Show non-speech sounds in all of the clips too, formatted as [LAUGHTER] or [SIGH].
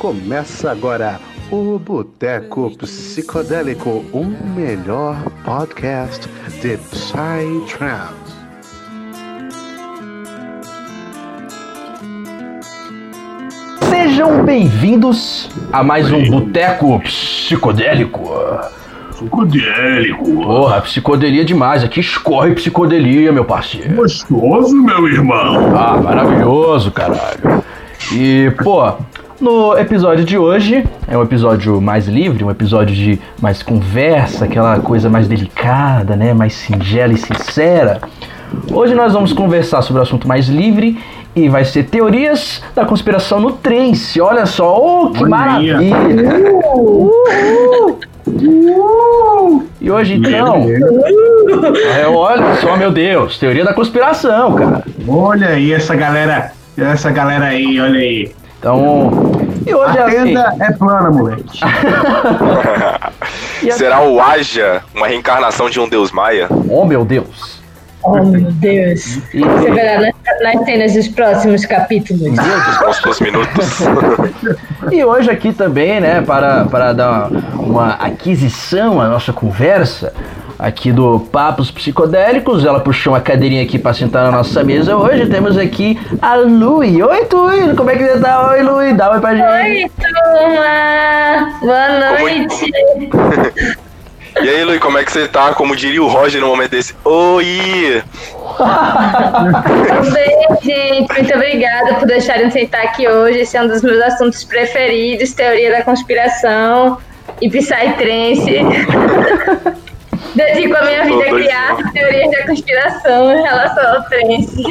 Começa agora o Boteco Psicodélico, o melhor podcast de Psytrance. Sejam bem-vindos a mais um Boteco Psicodélico. Psicodélico. Porra, psicodelia demais. Aqui escorre psicodelia, meu parceiro. Gostoso, meu irmão. Ah, maravilhoso, caralho. E, pô, no episódio de hoje, é um episódio mais livre, um episódio de mais conversa, aquela coisa mais delicada, né? Mais singela e sincera. Hoje nós vamos conversar sobre o assunto mais livre e vai ser teorias da conspiração no Trace. Olha só, oh, que aí. maravilha! Uhul. E hoje então, é, olha só, meu Deus, teoria da conspiração, cara. Olha aí essa galera, essa galera aí, olha aí. Então, e hoje é A assim. tenda é plana, moleque. E [LAUGHS] assim- Será o Aja uma reencarnação de um deus maia? Oh, meu Deus. Oh, meu Deus. E- Você verá nas, nas cenas dos próximos capítulos. Dos próximos minutos. [LAUGHS] E hoje aqui também, né, para, para dar uma aquisição à nossa conversa aqui do Papos Psicodélicos, ela puxou uma cadeirinha aqui para sentar na nossa mesa. Hoje temos aqui a Lui. Oi, Tui, como é que você tá? Oi, Lui, dá um oi pra gente. Oi, turma! Boa noite! [LAUGHS] E aí, Luiz, como é que você tá? Como diria o Roger no momento desse? Oi! Tudo [LAUGHS] bem, gente? Muito obrigada por deixarem sentar aqui hoje. Esse é um dos meus assuntos preferidos, teoria da conspiração e psytrance. [LAUGHS] Dedico a minha vida a criar teorias da conspiração em relação ao trance.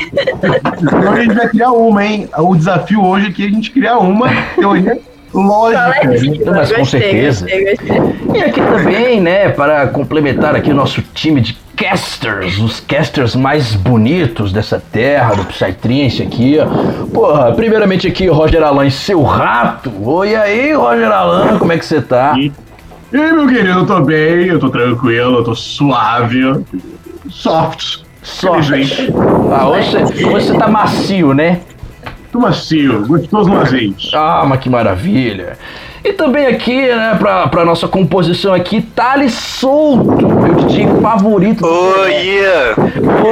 Então a gente vai criar uma, hein? O desafio hoje é que a gente criar uma teoria lógica. Coletiva. Mas com certeza. gostei, gostei. E aqui também, né, para complementar aqui o nosso time de casters, os casters mais bonitos dessa terra, do Psytrance aqui. ó. Porra, primeiramente aqui o Roger Alan e seu rato. Oi aí, Roger Alan, como é que você tá? E e aí, meu querido, eu tô bem, eu tô tranquilo, eu tô suave, soft. Felizmente. Ah, hoje, você- hoje você tá macio, né? Tô macio, gostoso no azeite. Ah, mas que maravilha. E também aqui, né, pra, pra nossa composição aqui, Thales Solto, meu DJ favorito. Oi!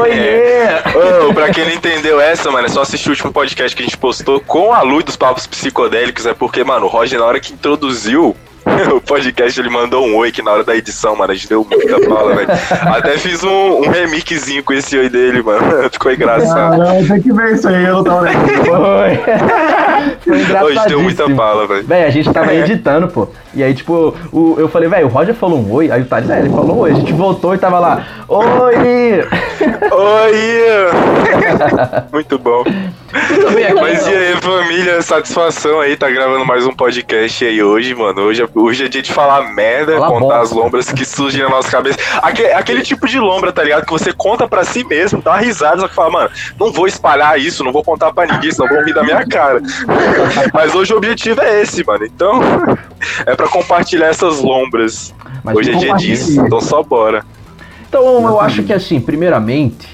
Oiê! Ô, pra quem não entendeu essa, mano, é só assistir o último podcast que a gente postou com a luz dos papos psicodélicos. É porque, mano, o Roger, na hora que introduziu [LAUGHS] o podcast, ele mandou um oi que na hora da edição, mano, a gente deu muita fala, velho. Até fiz um, um remixzinho com esse oi dele, mano. [LAUGHS] Ficou Ah, engraçado. não, tem que ver isso aí, eu não tava. [LAUGHS] Foi. Foi Hoje deu muita fala, velho. Véi, a gente tava editando, pô. E aí, tipo, o, eu falei, velho, o Roger falou um oi. Aí o Thales, é, ele falou um oi. A gente voltou e tava lá, oi! Oi! Muito bom. Mas e aí, família, satisfação aí, tá gravando mais um podcast aí hoje, mano. Hoje, é- hoje é dia de falar merda, Fala contar bosta. as lombras que surgem na nossa cabeça. Aquele, aquele tipo de lombra, tá ligado? Que você conta pra si mesmo, dá uma risada, só que fala, mano, não vou espalhar isso, não vou contar pra ninguém, senão vão rir da minha cara. [LAUGHS] Mas hoje o objetivo é esse, mano. Então, [LAUGHS] é pra compartilhar essas lombras. Mas hoje é dia disso, então só bora. Então, eu acho que assim, primeiramente,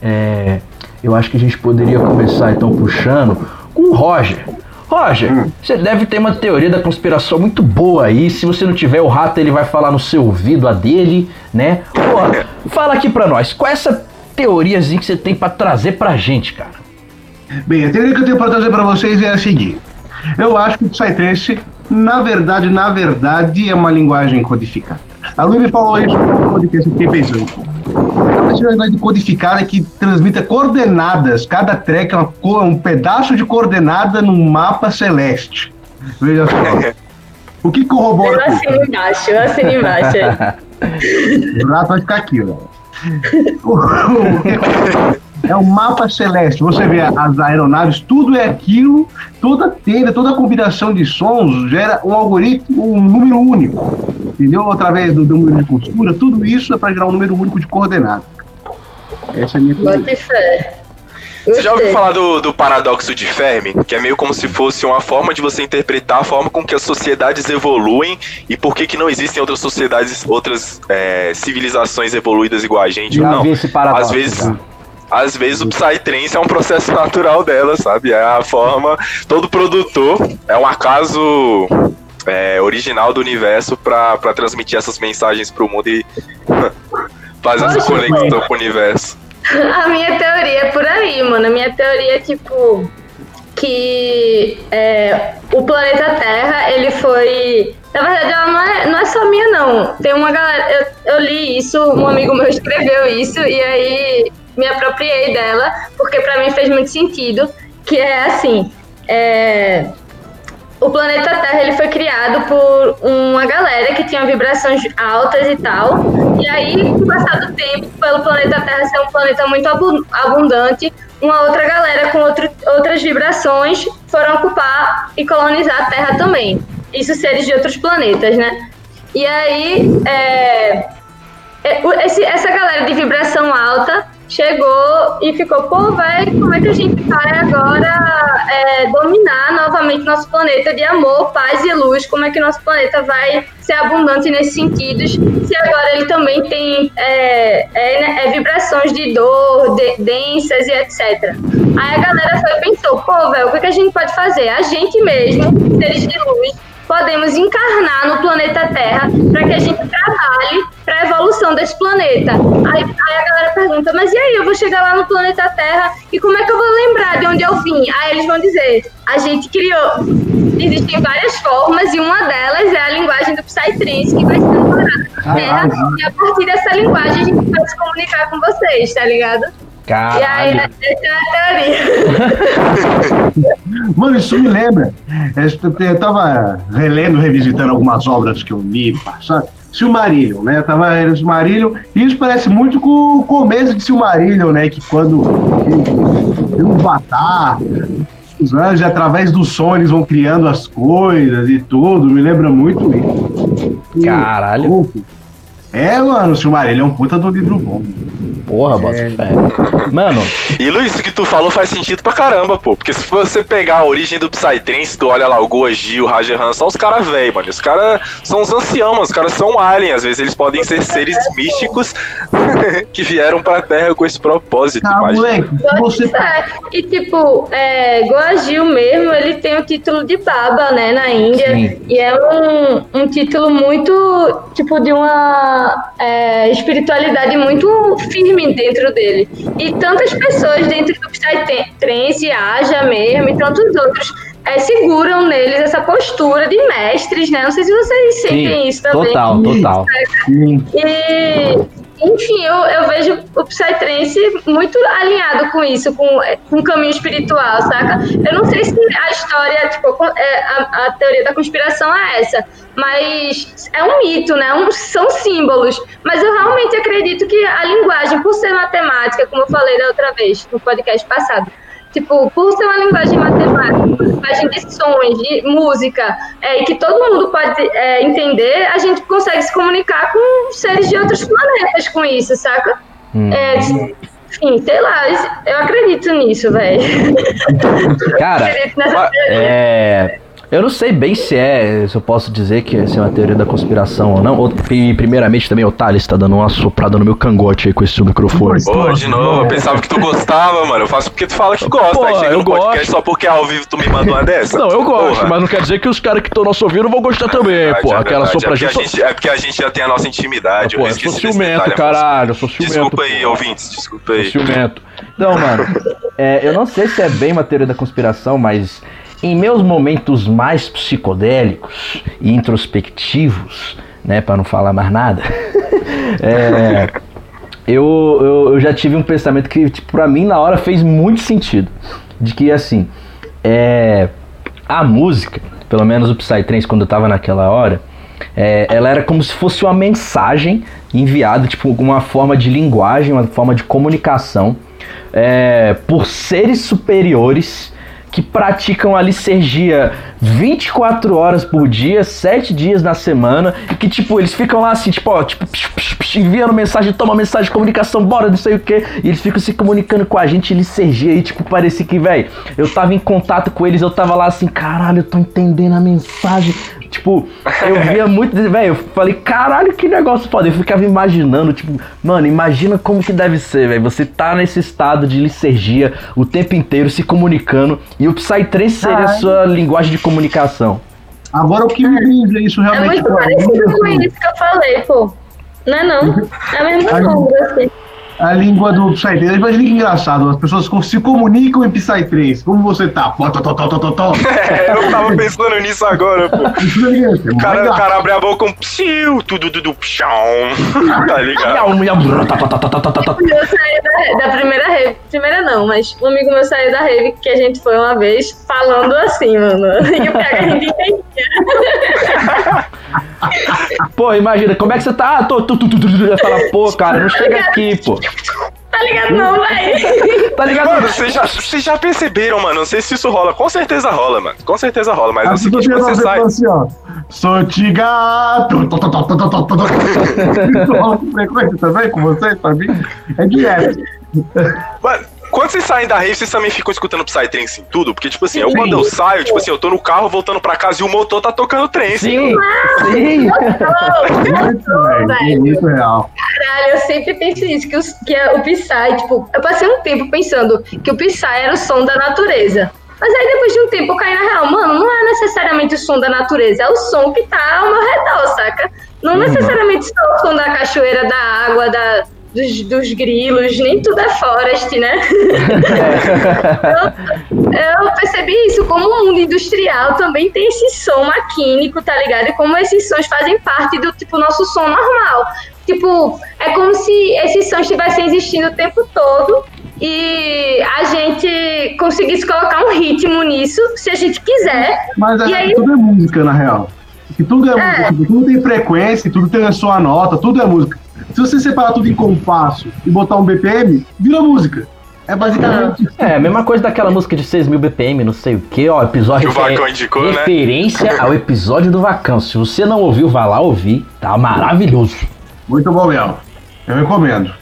é, eu acho que a gente poderia começar então puxando com o Roger. Roger, você deve ter uma teoria da conspiração muito boa aí. Se você não tiver o rato, ele vai falar no seu ouvido a dele, né? Pô, fala aqui pra nós, qual é essa teoriazinha que você tem pra trazer pra gente, cara? Bem, a teoria que eu tenho para trazer para vocês é a seguinte. Eu acho que o Psytrance, na verdade, na verdade, é uma linguagem codificada. A Lu me falou isso no podcast, pensando. É uma linguagem codificada que transmite coordenadas. Cada track é uma um pedaço de coordenada num mapa celeste. Veja só. O que corrobora Eu assino embaixo, eu assino embaixo. [LAUGHS] O rato vai ficar aqui, ó. [LAUGHS] É um mapa celeste. Você vê as aeronaves, tudo é aquilo, toda tenda, toda combinação de sons gera um algoritmo, um número único. Entendeu? Através do número de costura, tudo isso é para gerar um número único de coordenadas. Essa é a minha. Bote fé. Você já ouviu falar do, do paradoxo de Fermi? Que é meio como se fosse uma forma de você interpretar a forma com que as sociedades evoluem e por que, que não existem outras sociedades, outras é, civilizações evoluídas igual a gente. Já não. vi esse paradoxo. Às vezes, já. Às vezes o Psytrance é um processo natural dela, sabe? É a forma. Todo produtor é um acaso é, original do universo pra, pra transmitir essas mensagens pro mundo e [LAUGHS] fazer essa conexão com o universo. A minha teoria é por aí, mano. A minha teoria é tipo que é, o planeta Terra, ele foi. Na verdade, ela não é, não é só minha, não. Tem uma galera. Eu, eu li isso, um amigo meu [LAUGHS] escreveu isso, e aí me apropriei dela, porque pra mim fez muito sentido. Que é assim. É, o planeta Terra ele foi criado por uma galera que tinha vibrações altas e tal. E aí, com o passar do tempo, pelo planeta Terra ser um planeta muito abu- abundante, uma outra galera com outro, outras vibrações foram ocupar e colonizar a Terra também. Isso seres de outros planetas, né? E aí, é, é, esse- essa galera de vibração alta chegou e ficou, pô, velho, como é que a gente vai agora é, dominar novamente nosso planeta de amor, paz e luz? Como é que nosso planeta vai ser abundante nesses sentidos? Se agora ele também tem é, é, né, é vibrações de dor, de- densas e etc. Aí a galera foi e pensou, pô, velho, o que, que a gente pode fazer? A gente mesmo, seres de luz, podemos encarnar no planeta Terra para que a gente trabalhe para a evolução desse planeta. Aí, aí a galera pergunta, mas e aí, eu vou chegar lá no planeta Terra e como é que eu vou lembrar de onde eu vim? Aí eles vão dizer, a gente criou. Existem várias formas e uma delas é a linguagem do Psytrance, que vai ser usada na Terra. E a partir dessa linguagem a gente vai se comunicar com vocês, tá ligado? E aí, Caralho. essa é a teoria. Mano, isso me lembra. Eu tava relendo, revisitando algumas obras que eu li passado. Silmarillion, né? Eu tava lendo Silmarillion, e isso parece muito com o começo de Silmarillion, né? Que quando tem um batar, os anjos, através do som, eles vão criando as coisas e tudo. Me lembra muito isso. E- Caralho. É, mano, o Silmarillion é um puta do livro bom. Porra, bota fé. Mano, E Luiz, o que tu falou faz sentido pra caramba, pô. Porque se você pegar a origem do Psytrance, tu olha lá o Goji, o Rajahan, são os caras velhos, mano. Os caras são os anciãos, mano. Os caras são aliens. Às vezes eles podem ser seres místicos [LAUGHS] que vieram pra Terra com esse propósito. Tá, imagina. moleque, você É, e tipo, é, Goagil mesmo, ele tem o título de Baba, né, na Índia. Sim. E é um, um título muito, tipo, de uma é, espiritualidade muito firme dentro dele. E tantas pessoas dentro do Psytrance, Aja mesmo, e tantos outros, é, seguram neles essa postura de mestres, né? Não sei se vocês sentem sim, isso também. total, total. [LAUGHS] E, enfim, eu, eu vejo o Psytrance muito alinhado com isso, com, com o caminho espiritual, saca? Eu não sei se a história, tipo, é, a, a teoria da conspiração é essa, mas é um mito, né? Um, são símbolos. Mas eu realmente acredito que a linguagem, por ser matemática, como eu falei da outra vez, no podcast passado, Tipo, por ser uma linguagem matemática, uma linguagem de sons, de música, é, que todo mundo pode é, entender, a gente consegue se comunicar com seres de outros planetas com isso, saca? Hum. É, enfim, sei lá, eu acredito nisso, velho. [LAUGHS] Cara, acredito nessa teoria. É. Eu não sei bem se é, se eu posso dizer que essa é uma teoria da conspiração ou não. Ou, e, primeiramente também o Thales tá dando uma soprada no meu cangote aí com esse microfone. Pô, de novo, eu pensava que tu gostava, mano. Eu faço porque tu fala que gosta. Pô, aí chega eu no podcast gosto. só porque ao vivo tu me manda uma dessa. Não, eu gosto, Porra. mas não quer dizer que os caras que estão nosso ouvindo vão gostar também, Verdade, pô. é Aquela verdade. sopradinha. É porque, a gente, é porque a gente já tem a nossa intimidade. Pô, eu eu sou ciumento, detalhe, caralho. Eu sou ciumento. Desculpa aí, pô. ouvintes, desculpa Sou aí. ciumento. Então, mano, é, eu não sei se é bem uma teoria da conspiração, mas em meus momentos mais psicodélicos e introspectivos, né, pra não falar mais nada, [LAUGHS] é, eu, eu, eu já tive um pensamento que, tipo, pra mim, na hora fez muito sentido. De que, assim, é, a música, pelo menos o Psytrance, quando eu tava naquela hora, é, ela era como se fosse uma mensagem enviada, tipo, uma forma de linguagem, uma forma de comunicação é, por seres superiores que praticam a licergia 24 horas por dia, 7 dias na semana, e que, tipo, eles ficam lá assim, tipo, ó, tipo, psh, psh, psh, enviando mensagem, toma mensagem de comunicação, bora, não sei o que, e eles ficam se comunicando com a gente, licergia, e, tipo, parecia que, velho, eu tava em contato com eles, eu tava lá assim, caralho, eu tô entendendo a mensagem, tipo, tipo, eu via [LAUGHS] muito, velho, eu falei, caralho, que negócio foda. Eu ficava imaginando, tipo, mano, imagina como que deve ser, velho. Você tá nesse estado de licergia o tempo inteiro se comunicando e o Psytrance seria a sua linguagem de comunicação. Agora o que me diz é isso É realmente. muito pra mim, parecido com assim, isso que eu falei, pô. Não é não? É a mesma sombra, assim. A língua do Psytrance, imagina que engraçado, as pessoas se comunicam em Psytrance. Como você tá? Pó, tó, tó, tó, tó, tó, tó. [LAUGHS] É, eu tava pensando nisso agora, pô. É é O cara, o cara abre a boca com psiu, tudo, tudo, psiu. [LAUGHS] Tá ligado? É um Eu saí da, da primeira rave. Primeira não, mas um amigo meu saiu da rave que a gente foi uma vez falando assim, mano. [LAUGHS] E o PH a gente entendia. Pô, imagina, como é que você tá? Ah, tô, tu, tu, tu, tu, tu. Vai falar, pô, cara, não chega aqui, pô. Tá ligado não, véi? Tá ligado? Mano, vocês já, vocês já perceberam, mano? Não sei se isso rola. Com certeza rola, mano. Com certeza rola. Mas é o seguinte, você sai. assim, ó. Sou tó. Isso rola com frequência também com vocês, pra mim? É direto. Mano, quando vocês saem da rave, vocês também ficam escutando Psytrance em tudo? Porque, tipo assim, eu Sim. quando eu saio, tipo assim, eu tô no carro voltando pra casa e o motor tá tocando trance. Sim, sim. [LAUGHS] Muito, velho. velho. Muito real. Caralho, eu sempre penso isso, que, os, que é o Psy, tipo, eu passei um tempo pensando que o Psy era o som da natureza. Mas aí depois de um tempo eu caí na real, mano, não é necessariamente o som da natureza, é o som que tá ao meu redor, saca? Não necessariamente só o som da cachoeira, da água, da, dos, dos grilos, nem tudo é forest, né? eu, eu percebi isso, como o mundo industrial também tem esse som maquínico, tá ligado? E como esses sons fazem parte do tipo nosso som normal. Tipo, é como se esses sons estivessem existindo o tempo todo e a gente conseguisse colocar um ritmo nisso, se a gente quiser. Mas E é, aí- tudo é música, na real. Que tudo é, É. música, tudo tem frequência, tudo tem a sua nota, tudo é música. Se você separar tudo em compasso e botar um BPM, vira música. É basicamente isso. É, a mesma coisa daquela música de 6 mil BPM, não sei o que, ó, episódio Que o Vacão indicou, né? referência [LAUGHS] ao episódio do Vacão. Se você não ouviu, vá lá ouvir, tá maravilhoso. Muito bom mesmo. Eu recomendo.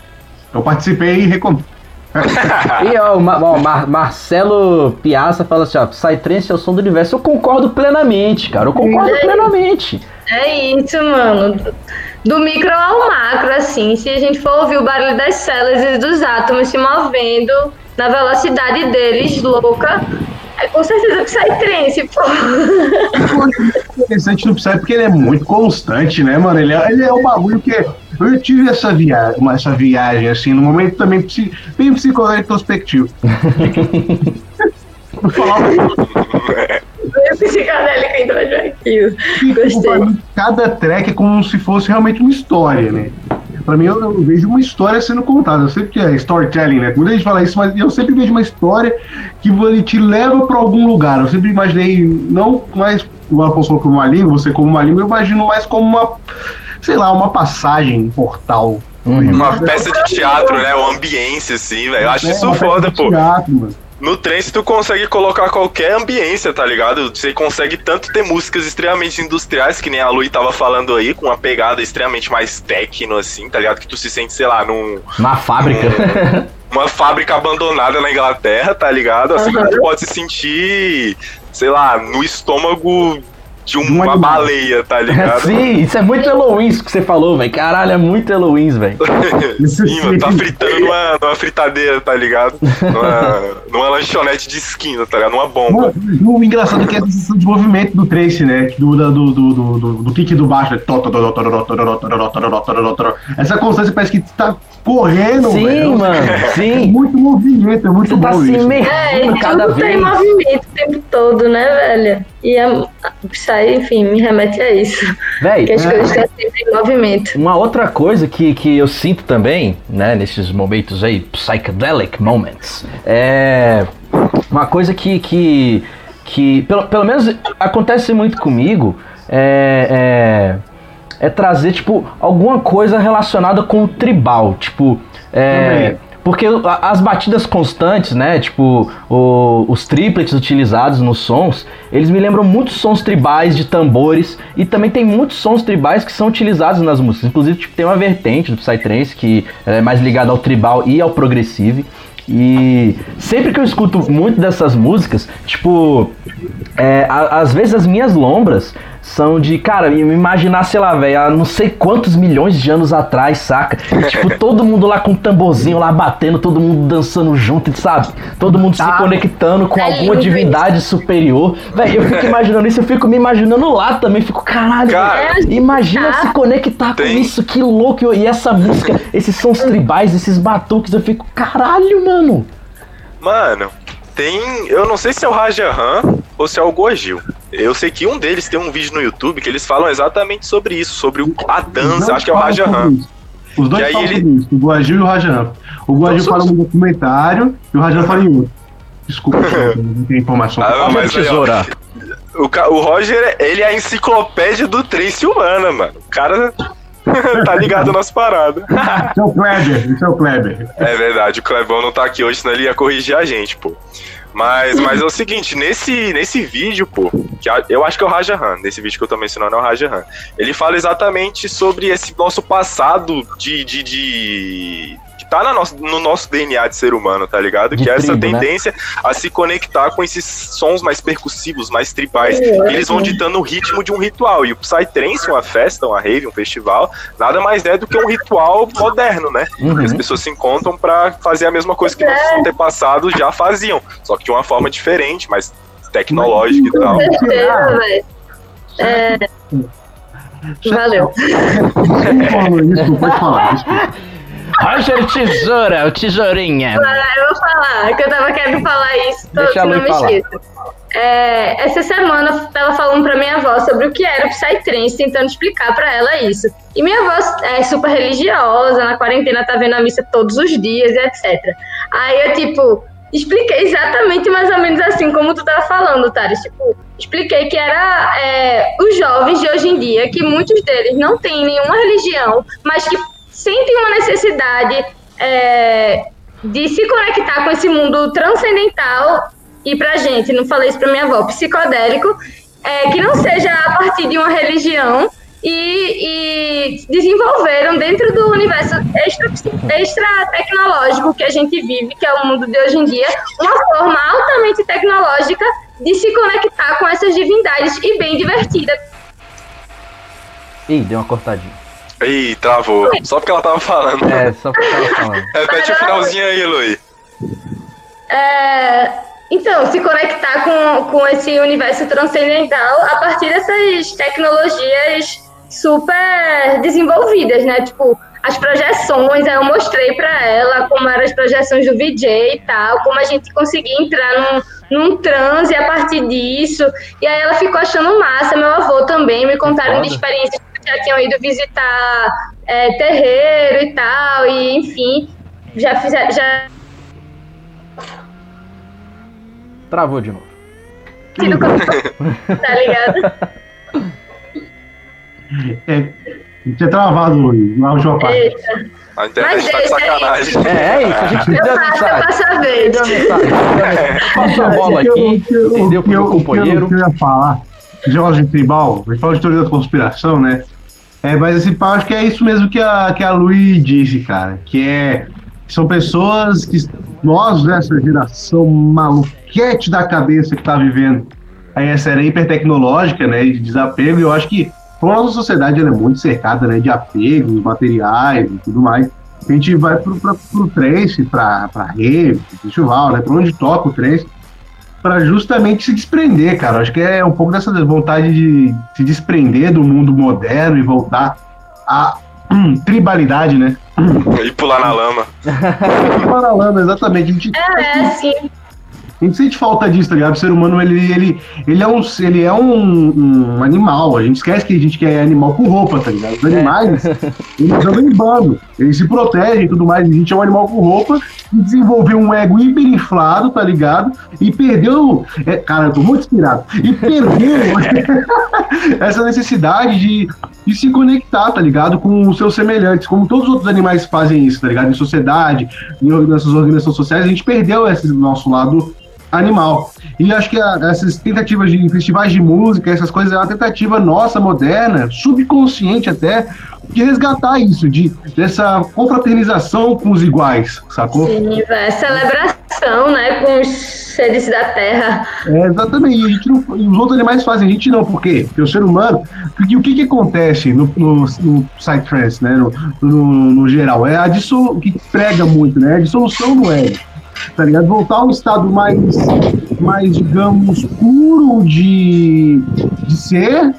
Eu participei e recomendo. [LAUGHS] E ó, o Ma- ó, Mar- Marcelo Piazza fala assim, ó, Psytrance é o som do universo. Eu concordo plenamente, cara, eu concordo Sim. plenamente. É isso, mano. Do micro ao macro, assim. Se a gente for ouvir o barulho das células e dos átomos se movendo na velocidade deles, louca, é com certeza que sai trance, pô. interessante no Psy porque ele é muito constante, né, mano? Ele é, ele é um bagulho que. Eu tive essa viagem, uma- essa viagem, assim, num momento também psi, bem psicodélico introspectivo. [LAUGHS] Dois arquivos. que, Gostei. cada track é como se fosse realmente uma história, né? Pra mim, eu, eu vejo uma história sendo contada. Eu sempre que é storytelling, né? Muita gente fala isso, mas eu sempre vejo uma história que ele te leva pra algum lugar. Eu sempre imaginei, não mais o Afonso como uma língua, você como uma língua, eu imagino mais como uma, sei lá, uma passagem, um portal. Uhum. Uma peça de teatro, né? O ambiente, assim, velho. Eu acho É, isso uma peça foda, de pô. teatro, mano. No trance tu consegue colocar qualquer ambiência, tá ligado? Você consegue tanto ter músicas extremamente industriais, que nem a Lui tava falando aí, com uma pegada extremamente mais techno, assim, tá ligado? Que tu se sente, sei lá, num, Na fábrica. [LAUGHS] uma fábrica abandonada na Inglaterra, tá ligado? Assim como Aham. tu pode se sentir, sei lá, no estômago de um, uma baleia, tá ligado? Sim, isso é muito Halloween que você falou, velho. Caralho, é muito Halloween, velho. Sim, mano, tá fritando numa, numa fritadeira, tá ligado? Numa, numa lanchonete de esquina, tá ligado? Numa bomba. O, engraçado é que é a sensação de movimento do Trace, né? Do, do, do, do, do, do kick do baixo, né? Essa constância parece que tá correndo, Sim, véio. mano, sim. É muito movimento, é muito Você bom tá isso. Assim, é, cada tem movimento o tempo todo, né, velho? E a, isso aí, enfim, me remete a isso. Que Véi, as coisas estão sempre em movimento. uma outra coisa que, que eu sinto também, né, nesses momentos aí, psychedelic moments, é uma coisa que, que, que pelo, pelo menos acontece muito comigo, é, é, é trazer, tipo, alguma coisa relacionada com o tribal, tipo, é. Porque as batidas constantes, né? Tipo, o- os triplets utilizados nos sons, eles me lembram muitos sons tribais de tambores. E também tem muitos sons tribais que são utilizados nas músicas. Inclusive, tipo, tem uma vertente do Psytrance que é mais ligada ao tribal e ao progressive. E sempre que eu escuto muito dessas músicas, tipo, é, a- às vezes as minhas lombras são de, cara, me imaginar, sei lá, velho, há não sei quantos milhões de anos atrás, saca? tipo, [LAUGHS] todo mundo lá com um tamborzinho lá batendo, todo mundo dançando junto, sabe? Todo mundo se Tá. conectando com É alguma lindo divindade superior. Velho, eu fico imaginando isso, eu fico me imaginando lá também, fico, caralho, Cara, velho, imagina tá. se conectar com Tem- isso, que louco. E essa música, esses sons tribais, esses batuques, eu fico, caralho, mano. Mano, tem. Eu não sei se é o Rajahan ou se é o Gojil. Eu sei que um deles tem um vídeo no YouTube que eles falam exatamente sobre isso, sobre o- a dança. Acho que é o Rajahan. Os dois E aí falam ele- sobre isso, o Guajil e o Rajan. O Guajil Então, fala em um documentário e o Rajan fala em outro. Desculpa, [LAUGHS] não tem informação. Ah, mas a aí, ó, tesoura. O, o Roger, ele é a enciclopédia do Trace humana, mano. O cara [LAUGHS] tá ligado nas paradas. Esse é o Kleber, esse é o Kleber. É verdade, o Clebão não tá aqui hoje, senão ele ia corrigir a gente, pô. Mas, [LAUGHS] mas é o seguinte, nesse, nesse vídeo, pô, que eu acho que é o Rajahan, nesse vídeo que eu tô mencionando é o Rajahan. Ele fala exatamente sobre esse nosso passado de. de, de tá na nosso, no nosso DNA de ser humano, tá ligado? De que é essa tribo, né? tendência a se conectar com esses sons mais percussivos, mais tribais. É. E eles vão ditando o ritmo de um ritual. E o Psytrance, uma festa, uma rave, um festival, nada mais é do que um ritual moderno, né? Uhum. As pessoas se encontram pra fazer a mesma coisa que nossos antepassados já faziam, só que de uma forma diferente, mais tecnológica e tal. Com certeza, velho. É... Valeu. [LAUGHS] Falou isso? Pode falar. desculpa. Roger Tesoura, o tesourinha. Eu vou falar, que eu tava querendo falar isso, tô, Deixa não me falar. esqueço. É, essa semana tava falando pra minha avó sobre o que era o Psytrance, tentando explicar pra ela isso. E minha avó é super religiosa, na quarentena tá vendo a missa todos os dias e etc. Aí eu, tipo, expliquei exatamente mais ou menos assim como tu tava falando, Thales. Tipo, expliquei que era é, os jovens de hoje em dia, que muitos deles não têm nenhuma religião, mas que sentem uma necessidade é, de se conectar com esse mundo transcendental e pra gente, não falei isso pra minha avó, psicodélico, é, que não seja a partir de uma religião e, e desenvolveram dentro do universo extra, extra que a gente vive, que é o mundo de hoje em dia, uma forma altamente tecnológica de se conectar com essas divindades e bem divertida. Ih, deu uma cortadinha. Ih, travou. Só porque ela tava falando. É, só porque ela falando. Repete o finalzinho aí, Luí. É, então, se conectar com, com esse universo transcendental a partir dessas tecnologias super desenvolvidas, né? Tipo, as projeções, aí eu mostrei pra ela como eram as projeções do VJ e tal, como a gente conseguia entrar num, num transe a partir disso. E aí ela ficou achando massa, meu avô também, me contaram de experiências já tinham ido visitar é, terreiro e tal, e enfim, já fizeram. Já Travou de novo. tido com- [LAUGHS] tá ligado? É, tinha travado hoje, na última parte. Eita. A internet Mas tá de sacanagem. É, é isso, a gente Eu deu a passo, eu mensagem. passo a vez. Passou a bola eu- aqui, o que eu- entendeu o que pro eu- meu o que eu- companheiro. O que eu ia falar, jogos de tribal, a gente fala de teoria da conspiração, né? É, mas esse pau, acho que é isso mesmo que a, que a Lui disse, cara. Que é. São pessoas que. Nós, dessa geração maluquete da cabeça que tá vivendo aí essa era hipertecnológica, né? De desapego, e eu acho que como a nossa sociedade é muito cercada né, de apegos materiais e tudo mais. A gente vai pro, pro, pro trance, pra, pra rave, festival, né? Pra onde toca o trance para justamente se desprender, cara. Acho que é um pouco dessa vontade de se desprender do mundo moderno e voltar à hum, [CLEARS THROAT] tribalidade, né? E pular na lama. [LAUGHS] Paralama, exatamente. A gente, É, assim, a gente sente falta disso, tá ligado? O ser humano, ele, ele, ele é, um, ele é um, um animal. A gente esquece que a gente quer animal com roupa, tá ligado? Os animais, [LAUGHS] eles andam em bando. Eles se protegem e tudo mais. A gente é um animal com roupa e desenvolveu um ego hiperinflado, tá ligado? E perdeu... é, cara, eu tô muito inspirado. E perdeu [LAUGHS] essa necessidade de, de se conectar, tá ligado? Com os seus semelhantes. Como todos os outros animais fazem isso, tá ligado? Em sociedade, em nessas organizações sociais, a gente perdeu esse nosso lado animal. E acho que a- essas tentativas de festivais de música, essas coisas, é uma tentativa nossa, moderna, subconsciente até, de resgatar isso, de dessa confraternização com os iguais, sacou? sim, velho. Celebração né, com os seres da Terra. É, exatamente. A gente não, os outros animais fazem, a gente não. Por quê? Porque o ser humano. Porque o que, que acontece no, no, no Psytrance, né? No, no, no, geral? É a dissolução. Que prega muito, né? É a dissolução do ego. Tá ligado? Voltar a um estado mais, mais digamos, puro de, de ser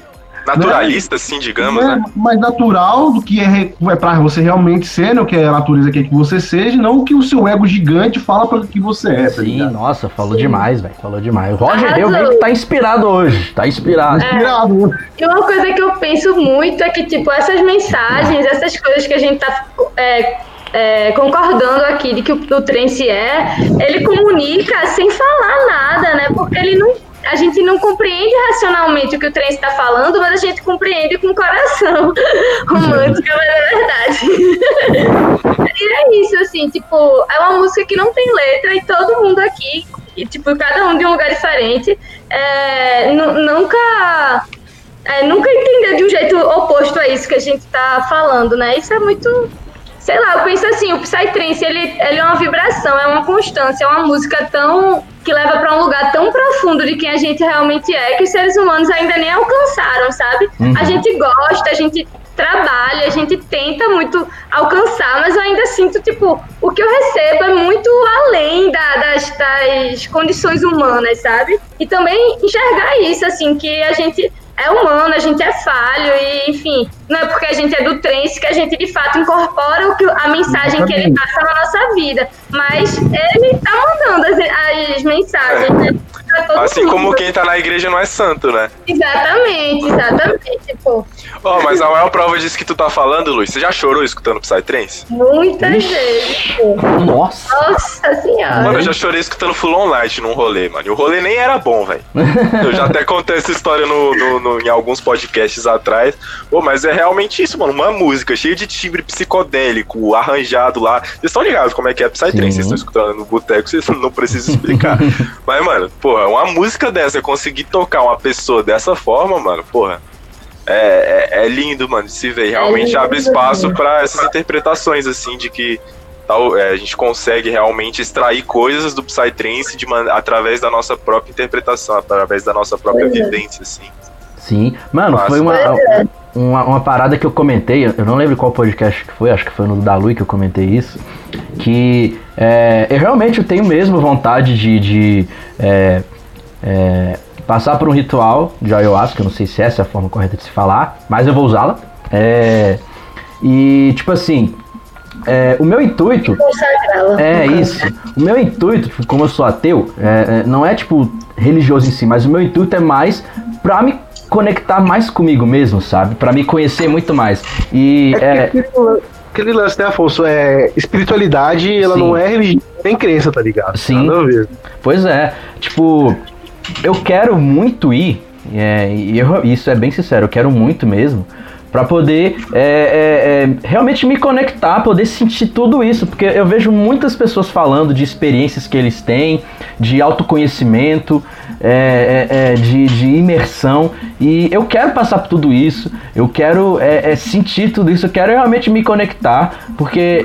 naturalista, assim, digamos, é, né? Mais natural do que é, é para você realmente ser, né? O que a natureza quer que você seja, não o que o seu ego gigante fala para que você é. Tá Sim, ligado? nossa, falou Sim. demais, velho. Falou demais. O Roger eu vi que tá inspirado hoje. Tá inspirado. É. Inspirado. E uma coisa que eu penso muito é que, tipo, essas mensagens, essas coisas que a gente tá. É, é, concordando aqui de que o, o é, ele comunica sem falar nada, né? Porque ele não a gente não compreende racionalmente o que o trem está falando, mas a gente compreende com o coração. [LAUGHS] Romântica, mas é verdade. [LAUGHS] e é isso, assim, tipo, é uma música que não tem letra e todo mundo aqui, e, tipo, cada um de um lugar diferente, é, nunca. É, nunca entendeu de um jeito oposto a isso que a gente está falando, né? Isso é muito sei lá, eu penso assim, o Psytrance, ele, ele é uma vibração, é uma constância, é uma música tão que leva para um lugar tão profundo de quem a gente realmente é que os seres humanos ainda nem alcançaram, sabe? Uhum. A gente gosta, a gente trabalha, a gente tenta muito alcançar, mas eu ainda sinto, tipo, o que eu recebo é muito além da, das, das condições humanas, sabe? E também enxergar isso, assim, que a gente é humano, a gente é falho e, enfim, não é porque a gente é do trance que a gente de fato incorpora o que, a mensagem que ele passa na nossa vida. Mas ele tá mandando as, as mensagens, né? Assim mundo. como quem tá na igreja não é santo, né? Exatamente, exatamente, pô. Oh, mas a maior prova disso que tu tá falando, Luiz, você já chorou escutando Psytrance? Muitas vezes, pô. Nossa. Nossa senhora. Mano, eu já chorei escutando Full On Light num rolê, mano. E o rolê nem era bom, velho. eu já até contei essa história no, no, no, em alguns podcasts atrás. Pô, mas é realmente isso, mano. Uma música cheia de timbre psicodélico, arranjado lá. Vocês estão ligados como é que é Psytrance? Vocês estão escutando no boteco, vocês não precisam explicar. [LAUGHS] mas, mano, pô, uma música dessa, conseguir tocar uma pessoa dessa forma, mano, porra. É, é, é lindo, mano, de se ver. Realmente é abre espaço para essas interpretações, assim, de que tal, é, a gente consegue realmente extrair coisas do Psytrance de através da nossa própria interpretação, através da nossa própria vivência, assim. Sim, mano, Nossa. foi uma, uma, uma, parada que eu comentei, eu não lembro qual podcast que foi, acho que foi no da Lui que eu comentei isso, que é, eu realmente tenho mesmo vontade de, de é, é, passar por um ritual de ayahuasca, eu não sei se essa é a forma correta de se falar, mas eu vou usá-la. É, e, tipo assim, é, o meu intuito. É isso. O meu intuito, como eu sou ateu, é, é, não é tipo religioso em si, mas o meu intuito é mais pra me conectar mais comigo mesmo, sabe? Para me conhecer muito mais. E é, é... Aquele, lance, né, Afonso? É espiritualidade, ela Sim. não é religião nem crença, tá ligado? Sim. Pois é. Tipo, eu quero muito ir, é, e eu, isso é bem sincero, eu quero muito mesmo para poder é, é, é, realmente me conectar, poder sentir tudo isso, porque eu vejo muitas pessoas falando de experiências que eles têm, de autoconhecimento, é, é, é de, de, imersão, e eu quero passar por tudo isso, eu quero sentir tudo isso, eu quero realmente me conectar, porque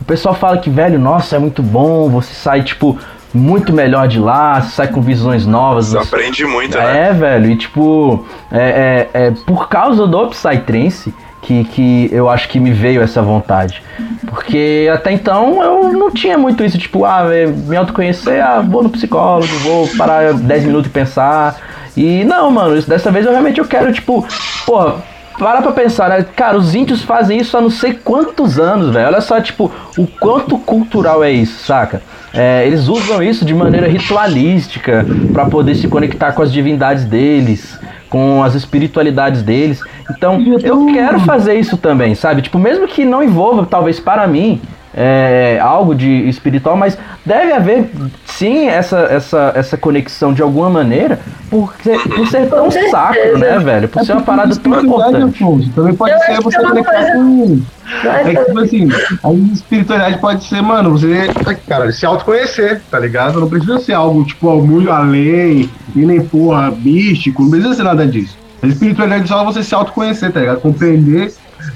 o pessoal fala que, velho, nossa, é muito bom, você sai, tipo, muito melhor de lá, sai com visões novas. Você aprende muito, né? É, velho, e tipo, é, é, é por causa do Psytrance que, que eu acho que me veio essa vontade. Porque até então eu não tinha muito isso, tipo, ah, me autoconhecer, ah, vou no psicólogo, vou parar 10 minutos e pensar. E não, mano, dessa vez eu realmente eu quero, tipo, porra, para pra pensar, né? Cara, os índios fazem isso há não sei quantos anos, velho. Olha só, tipo, o quanto cultural é isso, saca? É, eles usam isso de maneira ritualística para poder se conectar com as divindades deles, com as espiritualidades deles. Então, eu quero fazer isso também, sabe? Tipo, mesmo que não envolva, talvez para mim, é, algo de espiritual, mas deve haver sim essa, essa, essa conexão de alguma maneira por ser, por ser tão sacro, né, velho? Por é ser uma parada tão importante. Também pode eu ser você conectar coisa... com. É que, tipo assim, a espiritualidade pode ser, mano, você, cara, se autoconhecer, tá ligado? Não precisa ser algo, tipo, muito além, e nem porra, místico, não precisa ser nada disso. A espiritualidade é só você se autoconhecer, tá ligado? Compreender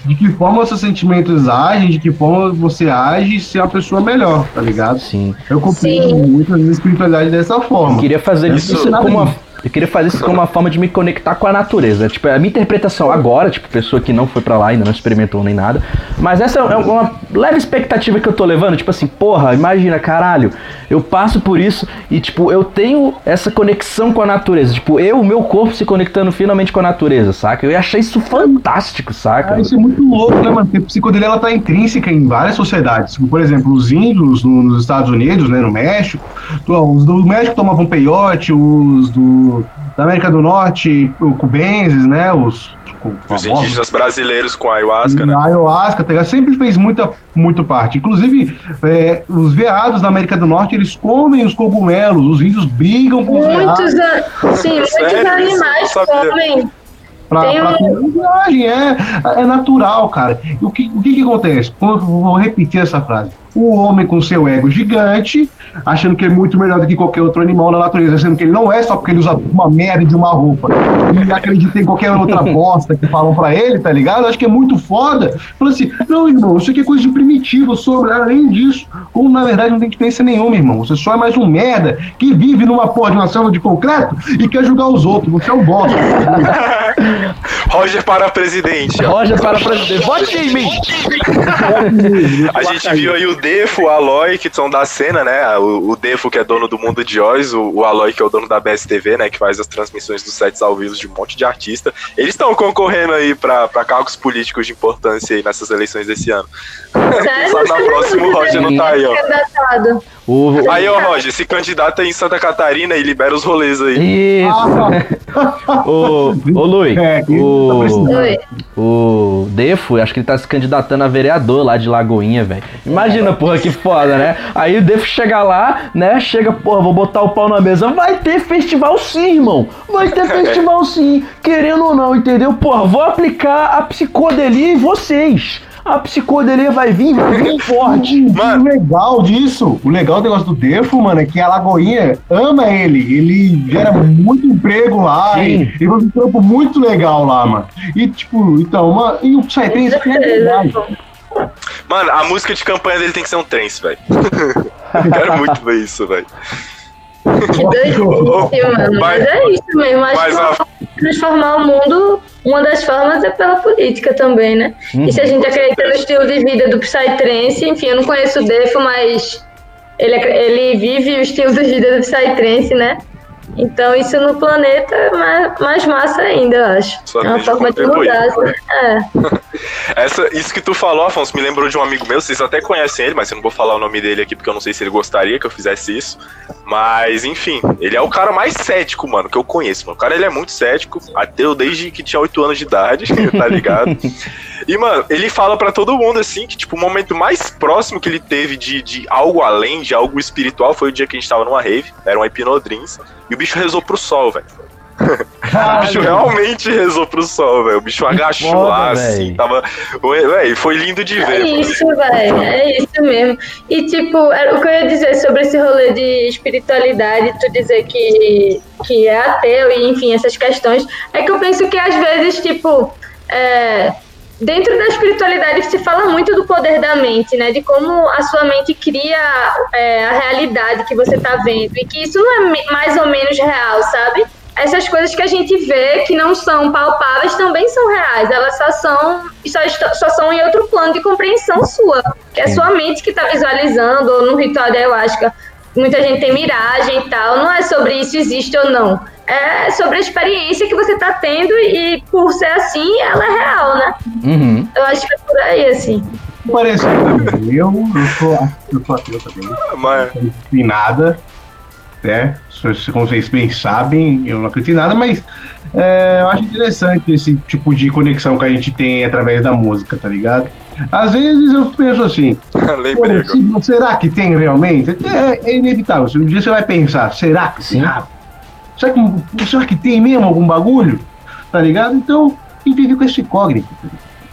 de que forma seus sentimentos agem, de que forma você age ser uma pessoa melhor, tá ligado? Sim. Eu compreendo Sim. muito a minha espiritualidade dessa forma. Eu queria fazer Isso como uma. Eu queria fazer isso como uma forma de me conectar com a natureza. Tipo, a minha interpretação agora, tipo, pessoa que não foi pra lá, ainda não experimentou nem nada. Mas essa é uma leve expectativa que eu tô levando, tipo assim, porra, imagina, caralho, eu passo por isso e, tipo, eu tenho essa conexão com a natureza. Tipo, eu, o meu corpo se conectando finalmente com a natureza, saca? Eu achei isso fantástico, saca? Ah, isso é muito louco, né, mano? Porque a psicodelia ela tá intrínseca em várias sociedades. Como, por exemplo, os índios no- nos Estados Unidos, né, no México. Os do México tomavam peiote, os do, da América do Norte, os cubenses, né? Os, com- Os a indígenas brasileiros com ayahuasca, né? A ayahuasca, tá? Sempre fez muita, muito parte. Inclusive, é, os veados da América do Norte, eles comem os cogumelos. Os índios brigam com os Muitos, veados. a- sim, muitos Sério? Animais comem. Pra, Tem pra um- viagem, é, é natural, cara. E o que, o que que acontece? Vou, vou repetir essa frase. O homem com seu ego gigante, achando que é muito melhor do que qualquer outro animal na natureza, sendo que ele não é só porque ele usa uma merda de uma roupa e acredita em qualquer outra [LAUGHS] bosta que falam pra ele, tá ligado? Acho que é muito foda. Falando assim, não, irmão, isso aqui é coisa de primitivo, sobre além disso. Ou na verdade não tem diferença nenhuma, irmão. Você só é mais um merda que vive numa porra de uma selva de concreto e quer julgar os outros. Você é um bosta. [LAUGHS] Roger para presidente. ó. Roger para presidente, vote em mim! A gente viu aí o Defo, o Aloy, que são da cena, né? O, o Defo, que é dono do Mundo de Oz, o, o Aloy, que é o dono da BSTV, né? Que faz as transmissões dos sets ao vivo de um monte de artista. Eles estão concorrendo aí pra, pra cargos políticos de importância aí nessas eleições desse ano. Sério? [LAUGHS] Só na próxima o Roger não tá aí, ó. O, Aí, ó, Roger, se candidata em Santa Catarina e libera os rolês aí. Isso! [LAUGHS] ô, ô Lui, É, tá o. Oi. o Defo, acho que ele tá se candidatando a vereador lá de Lagoinha, velho. Imagina, porra, que foda, né? Aí o Defo chega lá, né? Chega, porra, vou botar o pau na mesa. Vai ter festival sim, irmão. Vai ter [LAUGHS] festival sim, querendo ou não, entendeu? Porra, vou aplicar a psicodelia em vocês. A psicodelia vai vir, vai vir [LAUGHS] forte. Mano. O legal disso, o legal do negócio do Defo, mano, é que a Lagoinha ama ele. Ele gera muito emprego lá Sim. e, e faz um trampo muito legal lá, mano. E tipo, então, mano, e o Psytrance é verdade. Mano, a música de campanha dele tem que ser um trance, velho. Quero muito ver isso, velho. Que doidice, [LAUGHS] mano. Mas é isso mesmo. Acho Mas que a- transformar o mundo, uma das formas é pela política também, né? E se a gente acredita no estilo de vida do Psytrance, enfim, eu não conheço o Defo, mas ele, ele vive o estilo de vida do Psytrance, né? Então isso no planeta é mais, mais massa ainda, eu acho. Só é uma forma de contribuir. mudar. É. [LAUGHS] Essa, isso que tu falou, Afonso, me lembrou de um amigo meu, vocês até conhecem ele, mas eu não vou falar o nome dele aqui porque eu não sei se ele gostaria que eu fizesse isso. Mas, enfim, ele é o cara mais cético, mano, que eu conheço, mano. O cara, ele é muito cético, ateu desde que tinha 8 anos de idade, [LAUGHS] tá ligado? [LAUGHS] E, mano, ele fala pra todo mundo, assim, que, tipo, o momento mais próximo que ele teve de, de algo além, de algo espiritual, foi o dia que a gente tava numa rave, era uma hipnodrins, e o bicho rezou pro sol, velho. [LAUGHS] O bicho realmente rezou pro sol, velho. O bicho agachou foda, lá, véi. assim, tava. Ué, Véi, foi lindo de É ver. mano. isso, velho. É isso mesmo. E, tipo, o que eu ia dizer sobre esse rolê de espiritualidade, tu dizer que, que é ateu e, enfim, essas questões, é que eu penso que às vezes, tipo, é, dentro da espiritualidade se fala muito do poder da mente, né? De como a sua mente cria é, a realidade que você tá vendo. E que isso não é mais ou menos real, sabe? essas coisas que a gente vê que não são palpáveis também são reais. Elas só são, só, só são em outro plano de compreensão sua. Que é Sim. sua mente que está visualizando, ou no ritual da ayahuasca. Muita gente tem miragem e tal. Não é sobre isso existe ou não. É sobre a experiência que você está tendo e por ser assim, ela é real, né? Uhum. Eu acho que é por aí, assim. Parecido também. Eu, eu sou, eu sou ateu também. Mas, não acredito em nada, né? Como vocês bem sabem, eu não acredito em nada, mas é, eu acho interessante esse tipo de conexão que a gente tem através da música, tá ligado? Às vezes eu penso assim, [LAUGHS] pô, será que tem realmente? É, é inevitável. Um dia você vai pensar, será que Sim. será? Que, será que tem mesmo algum bagulho? Tá ligado? Então, gente vive com esse incógnito.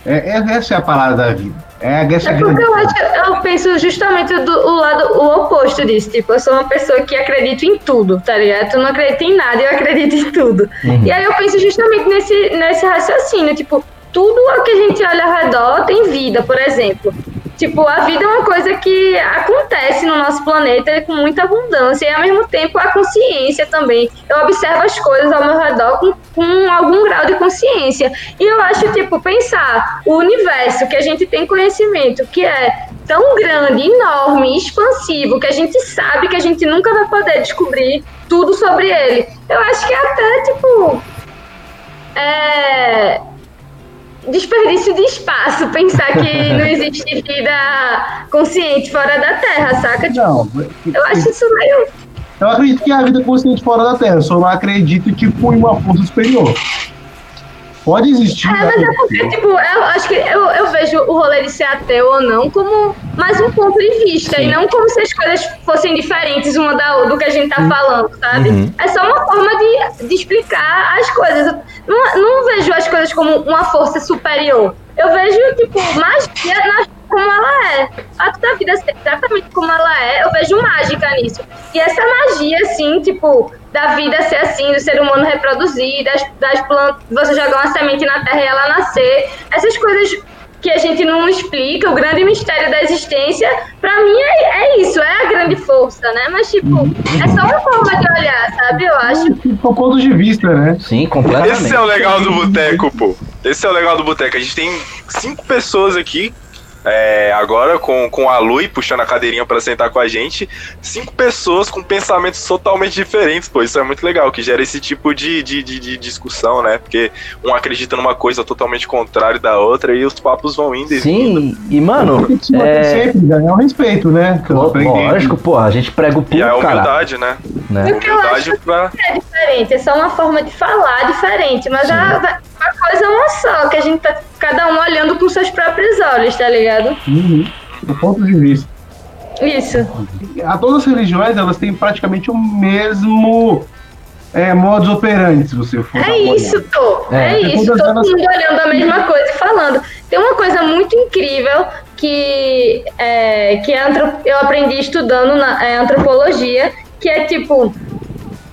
É, é- essa é a parada da vida. É, essa É a porque eu acho, eu penso justamente do o lado, o oposto disso. Tipo, eu sou uma pessoa que acredita em tudo, tá ligado? Tu não acredita em nada, eu acredito em tudo. Uhum. E aí eu penso justamente nesse, nesse raciocínio, tipo, tudo o que a gente olha ao redor tem vida, por exemplo. Tipo, a vida é uma coisa que acontece no nosso planeta com muita abundância e ao mesmo tempo a consciência também. Eu observo as coisas ao meu redor com, com algum grau de consciência. E eu acho, tipo, pensar o universo que a gente tem conhecimento, que é tão grande, enorme, expansivo, que a gente sabe que a gente nunca vai poder descobrir tudo sobre ele. Eu acho que até, tipo. É, desperdício de espaço pensar que não [LAUGHS] existe vida consciente fora da Terra, saca? Tipo, Não, eu acho isso meio. eu acredito que há vida consciente fora da Terra, só não acredito tipo, em uma força superior. Pode existir. É, mas é porque, tipo, eu acho que eu, eu vejo o rolê de ser ateu ou não como mais um ponto de vista, e não como se as coisas fossem diferentes uma da outra do que a gente tá falando, sabe? Uhum. É só uma forma de, de explicar as coisas. Não, não vejo as coisas como uma força superior. Eu vejo, tipo, magia na, como ela é. Fato da vida ser exatamente como ela é, eu vejo mágica nisso. E essa magia, assim, tipo, da vida ser assim, do ser humano reproduzir, das, das plantas, você jogar uma semente na terra e ela nascer, essas coisas que a gente não explica, o grande mistério da existência, pra mim é, é isso, é a grande força, né? Mas, tipo, é só uma forma de olhar, sabe? Eu acho. São pontos de vista, né? Sim, completamente. Esse é o legal do boteco, pô. Esse é o legal do boteco. A gente tem cinco pessoas aqui. É, agora com, com a Lui puxando a cadeirinha pra sentar com a gente, cinco pessoas com pensamentos totalmente diferentes, pô, isso é muito legal, que gera esse tipo de, de, de, de discussão, né? Porque um acredita numa coisa totalmente contrária da outra e os papos vão indo e. Sim, e mano, é, sempre, ganhar o respeito, né? Lógico, porra, a gente prega o E a pulo, cara. humildade, né? Né? Eu Humildade acho pra. que é diferente, é só uma forma de falar diferente, mas a, a coisa é uma só, que a gente tá cada um olhando com seus próprios olhos, tá ligado? Uhum. Do ponto de vista. Isso. A todas as religiões, elas têm praticamente o mesmo é, modus operandi, se você for É uma isso. Tô. É. É, isso. Todo elas- mundo olhando a mesma coisa e falando. Tem uma coisa muito incrível que, é, que antro- eu aprendi estudando na é, antropologia, que é tipo,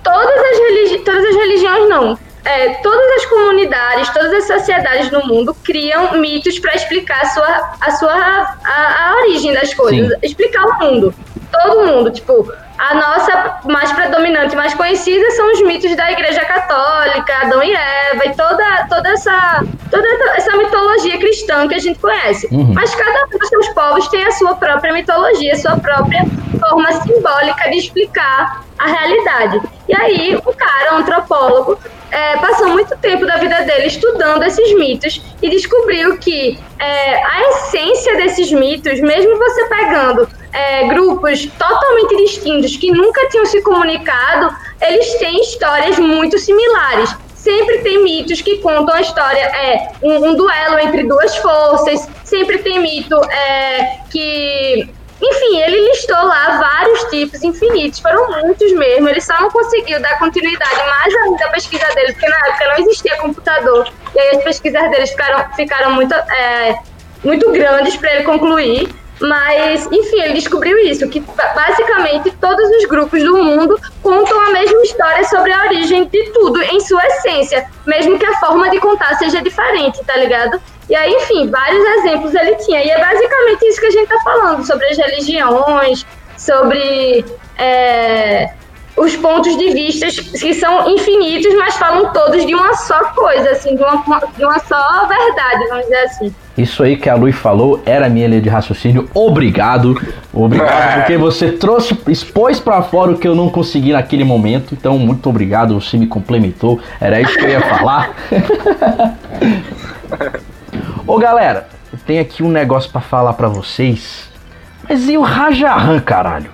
todas as, religi todas as religiões não. É, todas as comunidades, todas as sociedades no mundo criam mitos para explicar a sua, a, sua a, a origem das coisas, Sim. explicar o mundo. Todo mundo, tipo, a nossa mais predominante, mais conhecida são os mitos da Igreja Católica, Adão e Eva, e toda, toda, essa, toda essa mitologia cristã que a gente conhece. Uhum. Mas cada um dos seus povos tem a sua própria mitologia, a sua própria forma simbólica de explicar a realidade. E aí, o cara, um antropólogo, é, passou muito tempo da vida dele estudando esses mitos e descobriu que é, a essência desses mitos, mesmo você pegando é, grupos totalmente distintos que nunca tinham se comunicado, eles têm histórias muito similares. Sempre tem mitos que contam a história, é um, um duelo entre duas forças, sempre tem mito é, que enfim, ele listou lá vários tipos infinitos, foram muitos mesmo. Ele só não conseguiu dar continuidade mais ainda à pesquisa dele, porque na época não existia computador. E aí as pesquisas deles ficaram, ficaram muito, é, muito grandes para ele concluir. Mas, enfim, ele descobriu isso, que ba- basicamente todos os grupos do mundo contam a mesma história sobre a origem de tudo, em sua essência, mesmo que a forma de contar seja diferente, tá ligado? E aí, enfim, vários exemplos ele tinha. E é basicamente isso que a gente tá falando, sobre as religiões, sobre é, os pontos de vista que são infinitos, mas falam todos de uma só coisa, assim, de uma, de uma só verdade, vamos dizer assim. Isso aí que a Lui falou era a minha linha de raciocínio. Obrigado. Obrigado, [LAUGHS] porque você trouxe, expôs pra fora o que eu não consegui naquele momento. Então, muito obrigado, você me complementou. Era isso que eu ia falar. [LAUGHS] Ô galera, eu tenho aqui um negócio pra falar pra vocês. Mas e o Rajahan, caralho?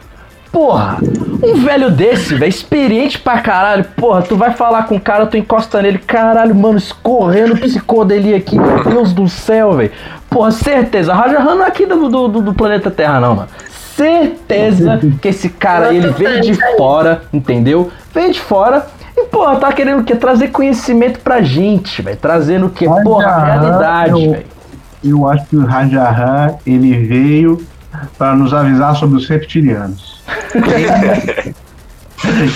Porra, um velho desse, velho, experiente pra caralho. Porra, tu vai falar com o cara, tu encosta nele, caralho, mano, escorrendo psicodelia aqui, meu Deus do céu, velho. Porra, certeza, Rajahan não é aqui do, do, do planeta Terra, não, mano. Certeza que esse cara aí, ele veio de fora, entendeu? Veio de fora e, porra, tá querendo o quê? Trazer conhecimento pra gente, velho. Trazendo o quê? Porra, Rajahan, realidade, eu- velho. Eu acho que o Rajahan, ele veio para nos avisar sobre os reptilianos.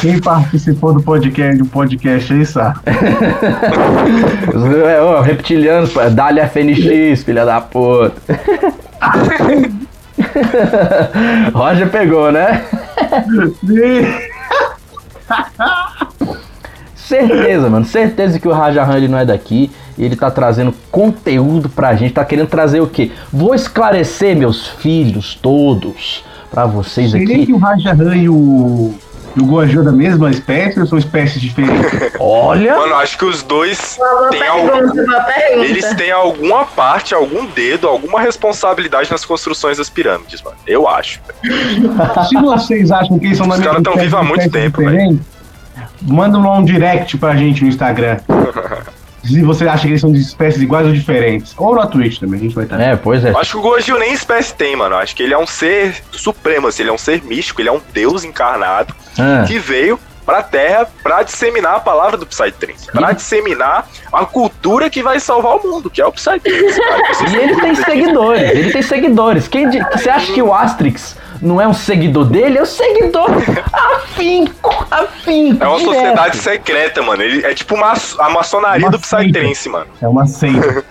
Quem, participou do podcast, do podcast aí sabe. [LAUGHS] É, ó, reptilianos. Dá-lhe FNX, filha da puta. [LAUGHS] Roger pegou, né? Certeza, mano. Certeza que o Rajahan ele não é daqui. Ele tá trazendo conteúdo pra gente. Tá querendo trazer o quê? Vou esclarecer, meus filhos todos, pra vocês aqui. que o Rajahan e o, e o Gojo da mesma espécie ou são espécies diferentes? [LAUGHS] Olha, Mano, acho que os dois têm algum. Eles têm alguma parte, algum dedo, alguma responsabilidade nas construções das pirâmides, mano. Eu acho. [LAUGHS] Se vocês acham que eles são da Os mesma caras tão espécie, vivos há muito tempo, diferentes, Manda um direct pra gente no Instagram. [LAUGHS] Se você acha que eles são de espécies iguais ou diferentes. Ou na Twitch também, a gente vai estar. é, pois é. Eu acho que o Gojo nem espécie tem, mano. Eu acho que ele é um ser supremo, assim, ele é um ser místico, ele é um deus encarnado Ah, que veio pra Terra pra disseminar a palavra do Psytrance, pra disseminar a cultura que vai salvar o mundo, que é o Psytrance. E ele tem seguidores, ele tem seguidores. Quem di- você acha que o Asterix não é um seguidor dele? É um seguidor [LAUGHS] afinco, afinco. É uma direto. sociedade secreta, mano. Ele é tipo uma, a maçonaria Uma do Psytrance, mano. É uma seita. [LAUGHS]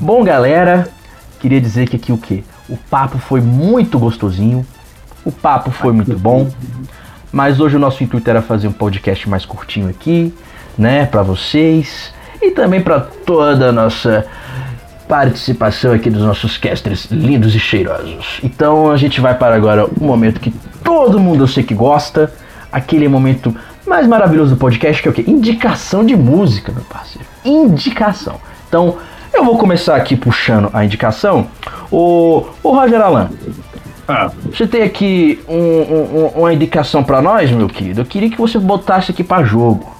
Bom, galera, queria dizer que aqui o quê? O papo foi muito gostosinho, o papo foi muito bom, mas hoje o nosso intuito era fazer um podcast mais curtinho aqui, né, pra vocês e também pra toda a nossa participação aqui dos nossos casters lindos e cheirosos. Então a gente vai para agora um momento que todo mundo eu sei que gosta, aquele momento mais maravilhoso do podcast que é o quê? Indicação de música, meu parceiro. Indicação. Então, eu vou começar aqui puxando a indicação. O, o Roger Alan, Ah, você tem aqui um- um- um- uma indicação pra nós, meu querido? Eu queria que você botasse aqui pra jogo.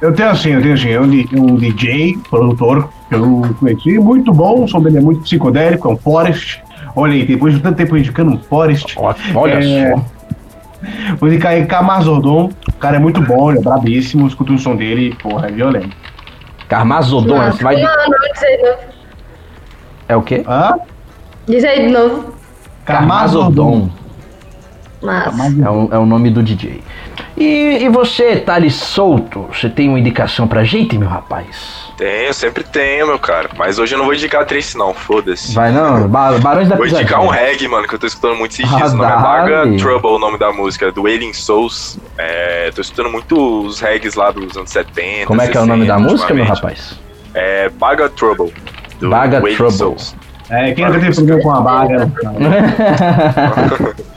Eu tenho assim, eu tenho assim, é um, um DJ, produtor, que eu conheci, muito bom, o som dele é muito psicodélico, é um Forest. Olha aí, depois de tanto tempo indicando um Forest. Olha É. só. Vou indicar aí Camazodon, o cara é muito bom, ele é brabíssimo, escuta o som dele, porra, é violento. Carmazodon, você vai. Não, não, diz aí de novo. É o quê? Hã? Diz aí de novo. Carmazodon. Mas. É o, é o nome do DJ. E, e você, Thales Solto, você tem uma indicação pra gente, meu rapaz? Tenho, sempre tenho, meu cara. Mas hoje eu não vou indicar Trace, não, foda-se. Vai não, ba Barões da Vou indicar um Pisadinha. reggae, mano, que eu tô escutando muito esses Ah, dias. O nome é Baga dale. Trouble, o nome da música, do Alien Souls. É, tô escutando muito os reggaes lá dos anos 70. Como é que é o nome da 60, música, meu rapaz? É Baga Trouble. do Baga Wailing Trouble. Souls. É, quem nunca teve problema com a baga, né?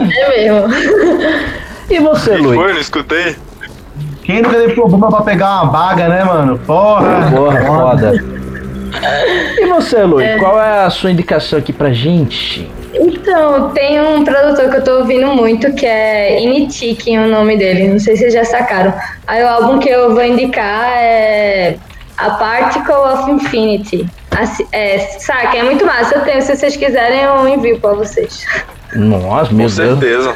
[LAUGHS] [LAUGHS] É mesmo. [LAUGHS] e você, Que Luiz? foi? Não escutei? Quem nunca teve problema pra pegar uma baga, né, mano? Porra! Porra, foda. E você, Luiz? É. Qual é a sua indicação aqui pra gente? Então, tem um produtor que eu tô ouvindo muito que é Inichikin, o nome dele. Não sei se vocês já sacaram. Aí o álbum que eu vou indicar é A Particle of Infinity. Assim, é, saca, é muito massa. Eu tenho, se vocês quiserem, eu envio pra vocês. Nossa, meu Com Deus. certeza.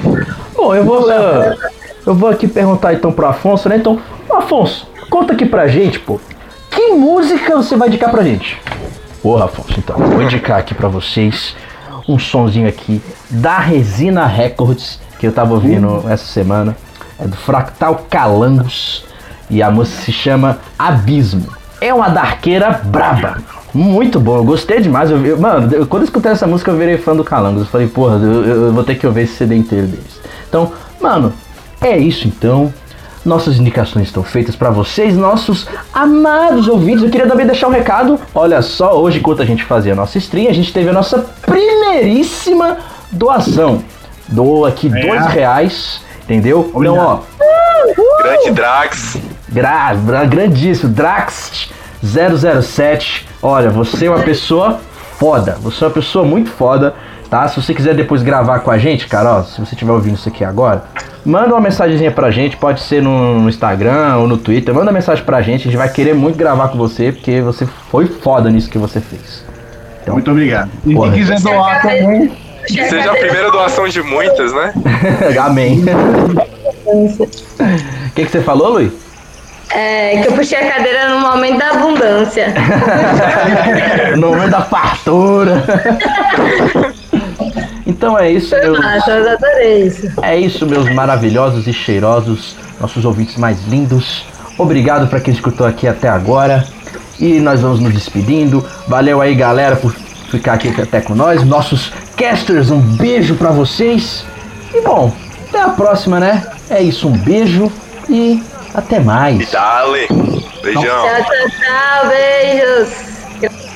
Bom, eu vou, eu, eu vou aqui perguntar então pro Afonso, né? Então, Afonso, conta aqui pra gente, pô. Que música você vai indicar pra gente? Porra, Afonso, então, vou indicar aqui pra vocês um sonzinho aqui da Resina Records, que eu tava ouvindo essa semana. É do Fractal Calangos. E a música se chama Abismo. É uma darqueira braba. Muito bom, eu gostei demais. Eu, eu- mano, eu- quando eu escutei essa música, eu virei fã do Calangos. Eu falei, porra, eu, vou ter que ouvir esse CD inteiro deles. Então, mano, é isso então. Nossas indicações estão feitas pra vocês, nossos amados ouvintes. Eu queria também deixar um recado. Olha só, hoje, enquanto a gente fazia a nossa stream, a gente teve a nossa primeiríssima doação. Doou aqui É. dois reais, entendeu? Então, ó, Grande Drax. Gra gra- grandíssimo, Drax 007. Olha, você é uma pessoa foda. Você é uma pessoa muito foda, tá? Se você quiser depois gravar com a gente, cara, ó, se você estiver ouvindo isso aqui agora, manda uma mensagenzinha pra gente, pode ser no, no Instagram ou no Twitter, manda mensagem pra gente, a gente vai querer muito gravar com você, porque você foi foda nisso que você fez. Muito obrigado. E Porra. quem quiser doar também, seja a primeira doação de muitas, né? [LAUGHS] Amém. [LAUGHS] O que, que você falou, Luiz? É, que eu puxei a cadeira no momento da abundância. [LAUGHS] No momento da fartura. então é isso, meus... massa, eu adorei isso. É isso, meus maravilhosos e cheirosos, nossos ouvintes mais lindos. Obrigado para quem escutou aqui até agora. E nós vamos nos despedindo. Valeu aí, galera, por ficar aqui até com nós. Nossos casters, um beijo para vocês. E bom, até a próxima, né? É isso, um beijo e até mais. Dale. Beijão. Tchau, tchau, tchau. Beijos.